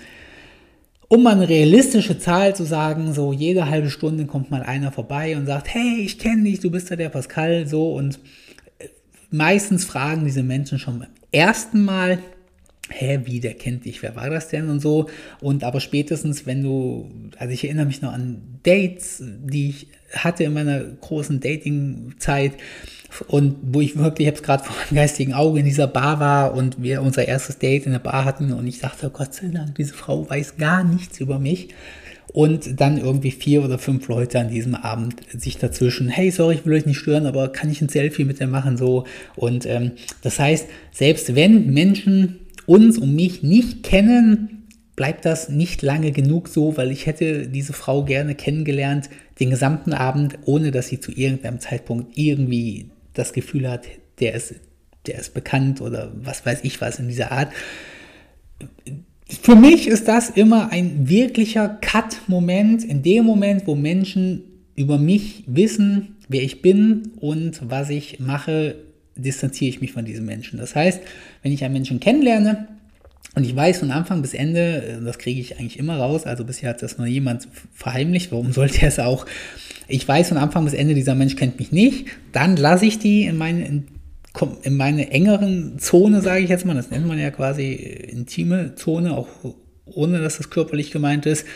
um mal eine realistische Zahl zu sagen, so jede halbe Stunde kommt mal einer vorbei und sagt, hey, ich kenne dich, du bist ja der Pascal, so und äh, meistens fragen diese Menschen schon beim ersten Mal, hä, wie, der kennt dich, wer war das denn und so. Und aber spätestens, wenn du, also ich erinnere mich noch an Dates, die ich hatte in meiner großen Dating-Zeit, und wo ich wirklich, ich habe es gerade vor meinem geistigen Auge in dieser Bar war und wir unser erstes Date in der Bar hatten und ich dachte, oh Gott sei Dank, diese Frau weiß gar nichts über mich. Und dann irgendwie vier oder fünf Leute an diesem Abend sich dazwischen, hey, sorry, ich will euch nicht stören, aber kann ich ein Selfie mit dir machen so? Und ähm, das heißt, selbst wenn Menschen uns und mich nicht kennen, bleibt das nicht lange genug so, weil ich hätte diese Frau gerne kennengelernt, den gesamten Abend, ohne dass sie zu irgendeinem Zeitpunkt irgendwie das Gefühl hat, der ist, der ist bekannt oder was weiß ich was in dieser Art. Für mich ist das immer ein wirklicher Cut-Moment, in dem Moment, wo Menschen über mich wissen, wer ich bin und was ich mache, distanziere ich mich von diesem Menschen. Das heißt, wenn ich einen Menschen kennenlerne, und ich weiß von Anfang bis Ende, äh, das kriege ich eigentlich immer raus, also bisher hat das nur jemand verheimlicht, warum sollte er es auch? Ich weiß von Anfang bis Ende, dieser Mensch kennt mich nicht, dann lasse ich die in meine, in, in meine engeren Zone, sage ich jetzt mal, das nennt man ja quasi intime Zone, auch ohne dass das körperlich gemeint ist.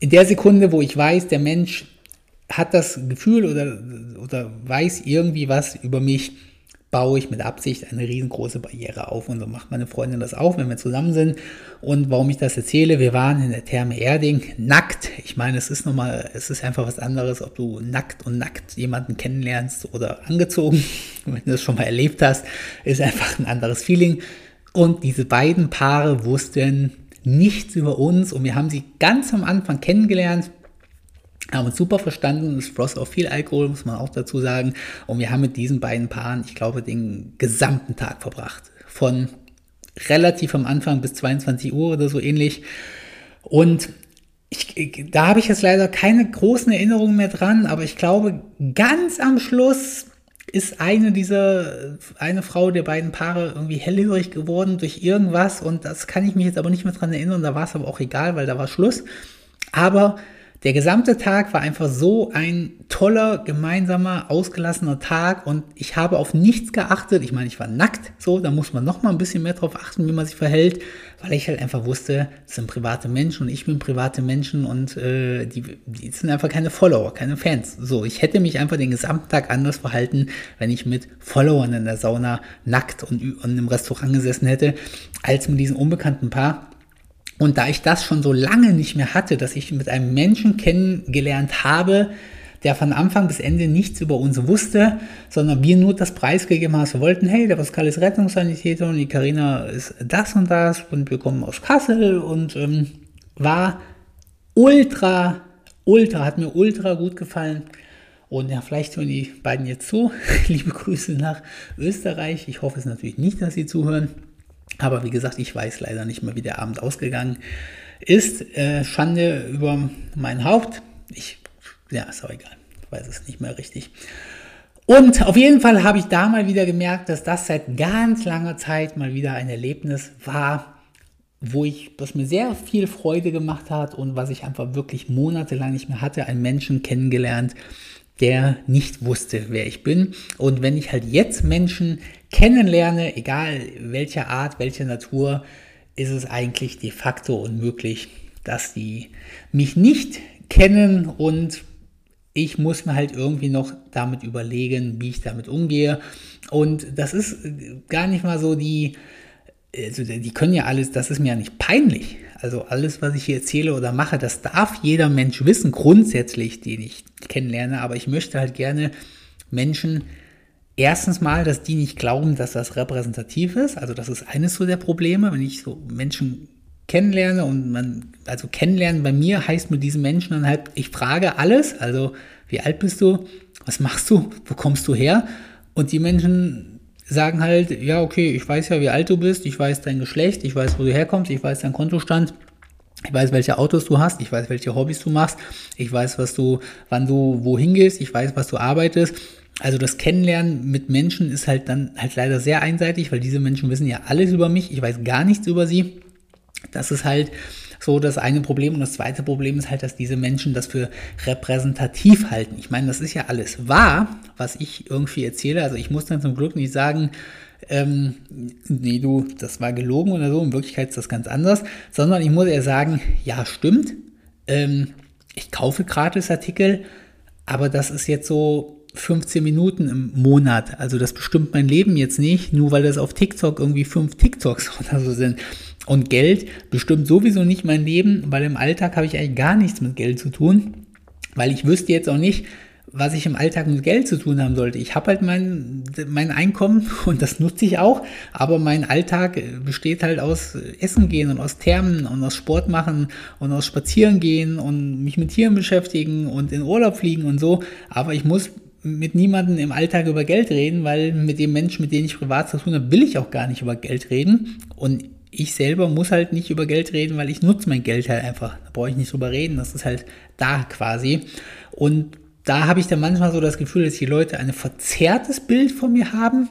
In der Sekunde, wo ich weiß, der Mensch hat das Gefühl oder, oder weiß irgendwie was über mich, baue ich mit Absicht eine riesengroße Barriere auf. Und so macht meine Freundin das auch, wenn wir zusammen sind. Und warum ich das erzähle, wir waren in der Therme Erding nackt. Ich meine, es ist nochmal, es ist einfach was anderes, ob du nackt und nackt jemanden kennenlernst oder angezogen. Wenn du das schon mal erlebt hast, ist einfach ein anderes Feeling. Und diese beiden Paare wussten nichts über uns und wir haben sie ganz am Anfang kennengelernt haben uns super verstanden. Es floss auch viel Alkohol, muss man auch dazu sagen. Und wir haben mit diesen beiden Paaren, ich glaube, den gesamten Tag verbracht. Von relativ am Anfang bis 22 Uhr oder so ähnlich. Und ich, da habe ich jetzt leider keine großen Erinnerungen mehr dran, aber ich glaube, ganz am Schluss ist eine dieser, eine Frau der beiden Paare irgendwie hellhörig geworden durch irgendwas und das kann ich mich jetzt aber nicht mehr dran erinnern, da war es aber auch egal, weil da war Schluss. Aber der gesamte Tag war einfach so ein toller, gemeinsamer, ausgelassener Tag und ich habe auf nichts geachtet. Ich meine, ich war nackt, so, da muss man noch mal ein bisschen mehr drauf achten, wie man sich verhält, weil ich halt einfach wusste, es sind private Menschen und ich bin private Menschen und äh, die, die sind einfach keine Follower, keine Fans. So, ich hätte mich einfach den gesamten Tag anders verhalten, wenn ich mit Followern in der Sauna nackt und, und im Restaurant gesessen hätte, als mit diesem unbekannten Paar. Und da ich das schon so lange nicht mehr hatte, dass ich mit einem Menschen kennengelernt habe, der von Anfang bis Ende nichts über uns wusste, sondern wir nur das preisgegeben haben. Wir wollten, hey, der Pascal ist Rettungssanitäter und die Karina ist das und das und wir kommen aus Kassel und ähm, war ultra, ultra, hat mir ultra gut gefallen. Und ja, vielleicht hören die beiden jetzt zu. Liebe Grüße nach Österreich. Ich hoffe es natürlich nicht, dass sie zuhören. Aber wie gesagt, ich weiß leider nicht mehr, wie der Abend ausgegangen ist. Äh, Schande über mein Haupt. Ich, ja, ist auch egal. Ich weiß es nicht mehr richtig. Und auf jeden Fall habe ich da mal wieder gemerkt, dass das seit ganz langer Zeit mal wieder ein Erlebnis war, wo ich, was mir sehr viel Freude gemacht hat und was ich einfach wirklich monatelang nicht mehr hatte, einen Menschen kennengelernt, der nicht wusste, wer ich bin. Und wenn ich halt jetzt Menschen kennenlerne, egal welcher Art, welcher Natur, ist es eigentlich de facto unmöglich, dass die mich nicht kennen und ich muss mir halt irgendwie noch damit überlegen, wie ich damit umgehe. Und das ist gar nicht mal so die, also die können ja alles, das ist mir ja nicht peinlich. Also alles, was ich hier erzähle oder mache, das darf jeder Mensch wissen, grundsätzlich, den ich kennenlerne. Aber ich möchte halt gerne Menschen erstens mal, dass die nicht glauben, dass das repräsentativ ist. Also das ist eines so der Probleme, wenn ich so Menschen kennenlerne und man, also kennenlernen bei mir heißt mit diesen Menschen dann halt, ich frage alles, also wie alt bist du, was machst du, wo kommst du her? Und die Menschen sagen halt, ja, okay, ich weiß ja, wie alt du bist, ich weiß dein Geschlecht, ich weiß, wo du herkommst, ich weiß dein Kontostand, ich weiß, welche Autos du hast, ich weiß, welche Hobbys du machst, ich weiß, was du, wann du wohin gehst, ich weiß, was du arbeitest also das Kennenlernen mit Menschen ist halt dann halt leider sehr einseitig, weil diese Menschen wissen ja alles über mich, ich weiß gar nichts über sie. Das ist halt so das eine Problem. Und das zweite Problem ist halt, dass diese Menschen das für repräsentativ halten. Ich meine, das ist ja alles wahr, was ich irgendwie erzähle. Also ich muss dann zum Glück nicht sagen, ähm, nee, du, das war gelogen oder so. In Wirklichkeit ist das ganz anders. Sondern ich muss eher sagen, ja, stimmt. Ähm, ich kaufe Gratisartikel, aber das ist jetzt so 15 Minuten im Monat. Also das bestimmt mein Leben jetzt nicht, nur weil das auf TikTok irgendwie fünf TikToks oder so sind. Und Geld bestimmt sowieso nicht mein Leben, weil im Alltag habe ich eigentlich gar nichts mit Geld zu tun, weil ich wüsste jetzt auch nicht, was ich im Alltag mit Geld zu tun haben sollte. Ich habe halt mein, mein Einkommen und das nutze ich auch, aber mein Alltag besteht halt aus Essen gehen und aus Thermen und aus Sport machen und aus Spazieren gehen und mich mit Tieren beschäftigen und in Urlaub fliegen und so. Aber ich muss mit niemandem im Alltag über Geld reden, weil mit dem Menschen, mit dem ich privat zu tun habe, will ich auch gar nicht über Geld reden. Und ich selber muss halt nicht über Geld reden, weil ich nutze mein Geld halt einfach. Da brauche ich nicht drüber reden, das ist halt da quasi. Und da habe ich dann manchmal so das Gefühl, dass die Leute ein verzerrtes Bild von mir haben,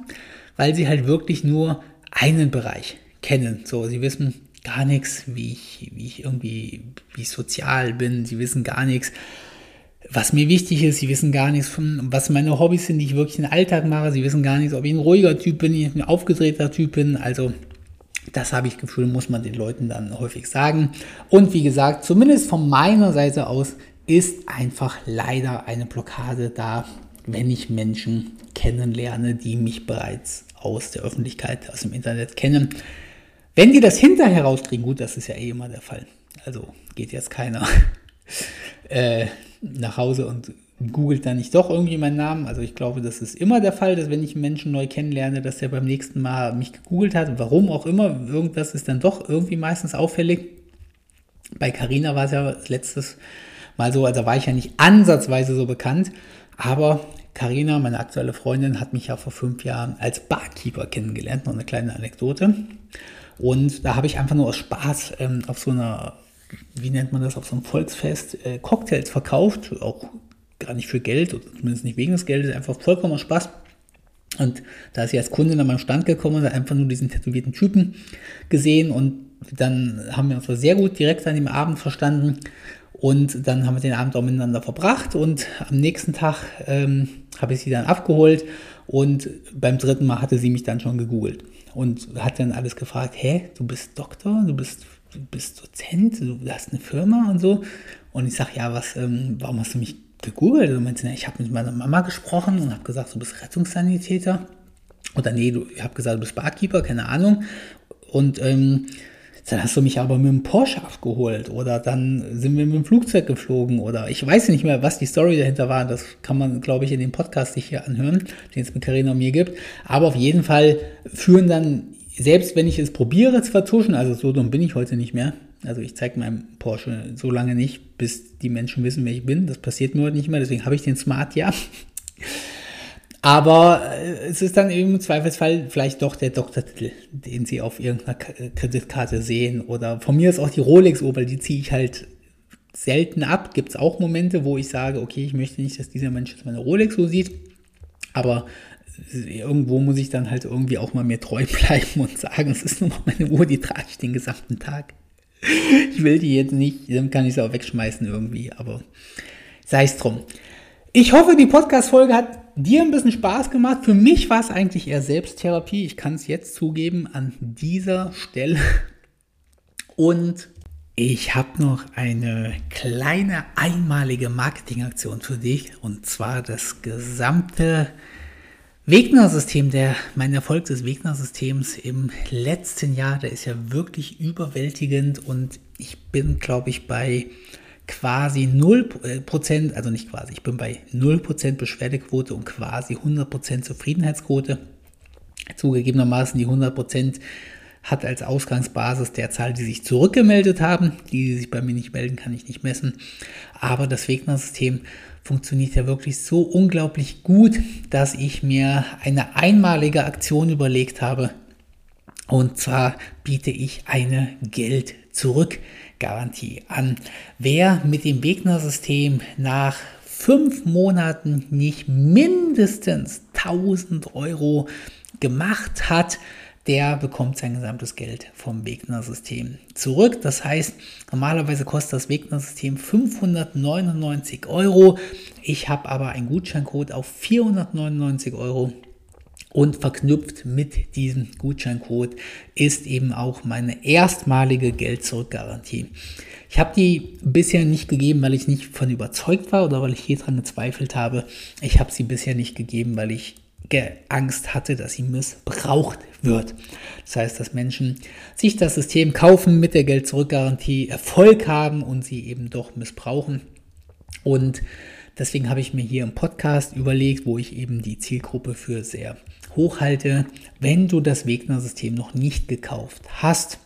weil sie halt wirklich nur einen Bereich kennen. So, sie wissen gar nichts, wie ich, wie ich irgendwie, wie ich sozial bin. Sie wissen gar nichts, was mir wichtig ist. Sie wissen gar nichts von, was meine Hobbys sind, die ich wirklich den Alltag mache. Sie wissen gar nichts, ob ich ein ruhiger Typ bin, ich ein aufgedrehter Typ bin. Also, das habe ich Gefühl, muss man den Leuten dann häufig sagen. Und wie gesagt, zumindest von meiner Seite aus ist einfach leider eine Blockade da, wenn ich Menschen kennenlerne, die mich bereits aus der Öffentlichkeit, aus dem Internet kennen. Wenn die das hinterher rauskriegen, gut, das ist ja eh immer der Fall. Also geht jetzt keiner äh, nach Hause und googelt dann nicht doch irgendwie meinen Namen. Also ich glaube, das ist immer der Fall, dass wenn ich einen Menschen neu kennenlerne, dass der beim nächsten Mal mich gegoogelt hat. Warum auch immer, irgendwas ist dann doch irgendwie meistens auffällig. Bei Carina war es ja letztes mal so, also war ich ja nicht ansatzweise so bekannt, aber Karina, meine aktuelle Freundin, hat mich ja vor fünf Jahren als Barkeeper kennengelernt. Noch eine kleine Anekdote. Und da habe ich einfach nur aus Spaß ähm, auf so einer, wie nennt man das, auf so einem Volksfest äh, Cocktails verkauft. Auch gar nicht für Geld, oder zumindest nicht wegen des Geldes, einfach vollkommen Spaß. Und da ist sie als Kundin an meinem Stand gekommen und hat einfach nur diesen tätowierten Typen gesehen und dann haben wir uns sehr gut direkt an dem Abend verstanden und dann haben wir den Abend auch miteinander verbracht und am nächsten Tag ähm, habe ich sie dann abgeholt und beim dritten Mal hatte sie mich dann schon gegoogelt und hat dann alles gefragt, hä, du bist Doktor, du bist, du bist Dozent, du hast eine Firma und so. Und ich sage, ja, was, ähm, warum hast du mich gegoogelt? Und meinte, ich habe mit meiner Mama gesprochen und habe gesagt, du bist Rettungssanitäter. Oder nee, du, ich habe gesagt, du bist Barkeeper, keine Ahnung. Und ähm, dann hast du mich aber mit dem Porsche abgeholt oder dann sind wir mit dem Flugzeug geflogen oder ich weiß nicht mehr, was die Story dahinter war. Das kann man, glaube ich, in dem Podcast sich hier anhören, den es mit Carina und mir gibt. Aber auf jeden Fall führen dann, selbst wenn ich es probiere zu vertuschen, also so dumm bin ich heute nicht mehr. Also ich zeige meinem Porsche so lange nicht, bis die Menschen wissen, wer ich bin. Das passiert mir heute nicht mehr, deswegen habe ich den Smart ja. Aber äh, es ist dann eben im Zweifelsfall vielleicht doch der Doktortitel, den Sie auf irgendeiner äh, Kreditkarte sehen. Oder von mir ist auch die Rolex-Uhr, weil die ziehe ich halt selten ab. Gibt es auch Momente, wo ich sage, okay, ich möchte nicht, dass dieser Mensch jetzt meine Rolex-Uhr sieht. Aber irgendwo muss ich dann halt irgendwie auch mal mir treu bleiben und sagen, es ist nur mal meine Uhr, die trage ich den gesamten Tag. Ich will die jetzt nicht, dann kann ich sie auch wegschmeißen irgendwie, aber sei es drum. Ich hoffe, die Podcast-Folge hat dir ein bisschen Spaß gemacht. Für mich war es eigentlich eher Selbsttherapie. Ich kann es jetzt zugeben an dieser Stelle. Und ich habe noch eine kleine einmalige Marketingaktion für dich. Und zwar das gesamte Wegner-System, der, mein Erfolg des Wegner-Systems im letzten Jahr, der ist ja wirklich überwältigend. Und ich bin, glaube ich, bei quasi 0%, also nicht quasi, ich bin bei 0% Beschwerdequote und quasi 100% Zufriedenheitsquote. Zugegebenermaßen die 100% hat als Ausgangsbasis der Zahl, die sich zurückgemeldet haben. Die, die sich bei mir nicht melden, kann ich nicht messen. Aber das Wegner-System funktioniert ja wirklich so unglaublich gut, dass ich mir eine einmalige Aktion überlegt habe. Und zwar biete ich eine Geld zurück Garantie an. Wer mit dem Wegner-System nach fünf Monaten nicht mindestens 1000 Euro gemacht hat, der bekommt sein gesamtes Geld vom Wegner-System zurück. Das heißt, normalerweise kostet das Wegner-System 599 Euro. Ich habe aber einen Gutscheincode auf 499 Euro und verknüpft mit diesem Gutscheincode ist eben auch meine erstmalige Geld-Zurück-Garantie. Ich habe die bisher nicht gegeben, weil ich nicht von überzeugt war oder weil ich hier dran gezweifelt habe. Ich habe sie bisher nicht gegeben, weil ich Angst hatte, dass sie missbraucht wird. Das heißt, dass Menschen sich das System kaufen mit der Geld-Zurück-Garantie, Erfolg haben und sie eben doch missbrauchen. Und deswegen habe ich mir hier im Podcast überlegt, wo ich eben die Zielgruppe für sehr hochhalte, wenn du das Wegner-System noch nicht gekauft hast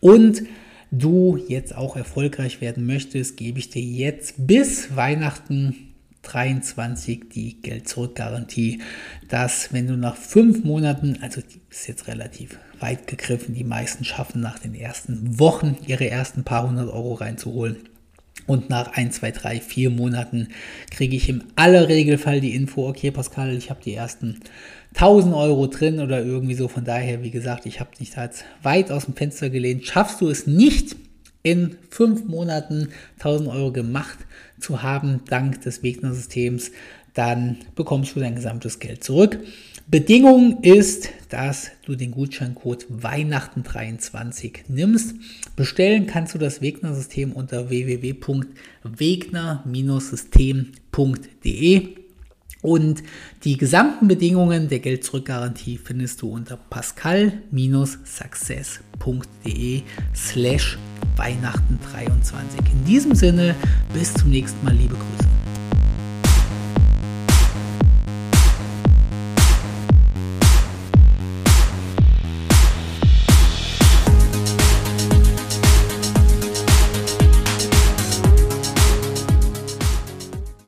und du jetzt auch erfolgreich werden möchtest, gebe ich dir jetzt bis Weihnachten 23 die Geld-Zurück-Garantie, dass wenn du nach fünf Monaten, also ist jetzt relativ weit gegriffen, die meisten schaffen nach den ersten Wochen ihre ersten paar hundert Euro reinzuholen. Und nach 1, 2, 3, 4 Monaten kriege ich im aller Regelfall die Info, okay Pascal, ich habe die ersten 1000 Euro drin oder irgendwie so. Von daher, wie gesagt, ich habe dich da weit aus dem Fenster gelehnt. Schaffst du es nicht in 5 Monaten 1000 Euro gemacht zu haben, dank des Wegner-Systems, dann bekommst du dein gesamtes Geld zurück. Bedingung ist, dass du den Gutscheincode Weihnachten23 nimmst. Bestellen kannst du das Wegner-System unter www.wegner-system.de. Und die gesamten Bedingungen der Geld-Zurück-Garantie findest du unter pascal-success.de slash Weihnachten 23. In diesem Sinne, bis zum nächsten Mal, liebe Grüße.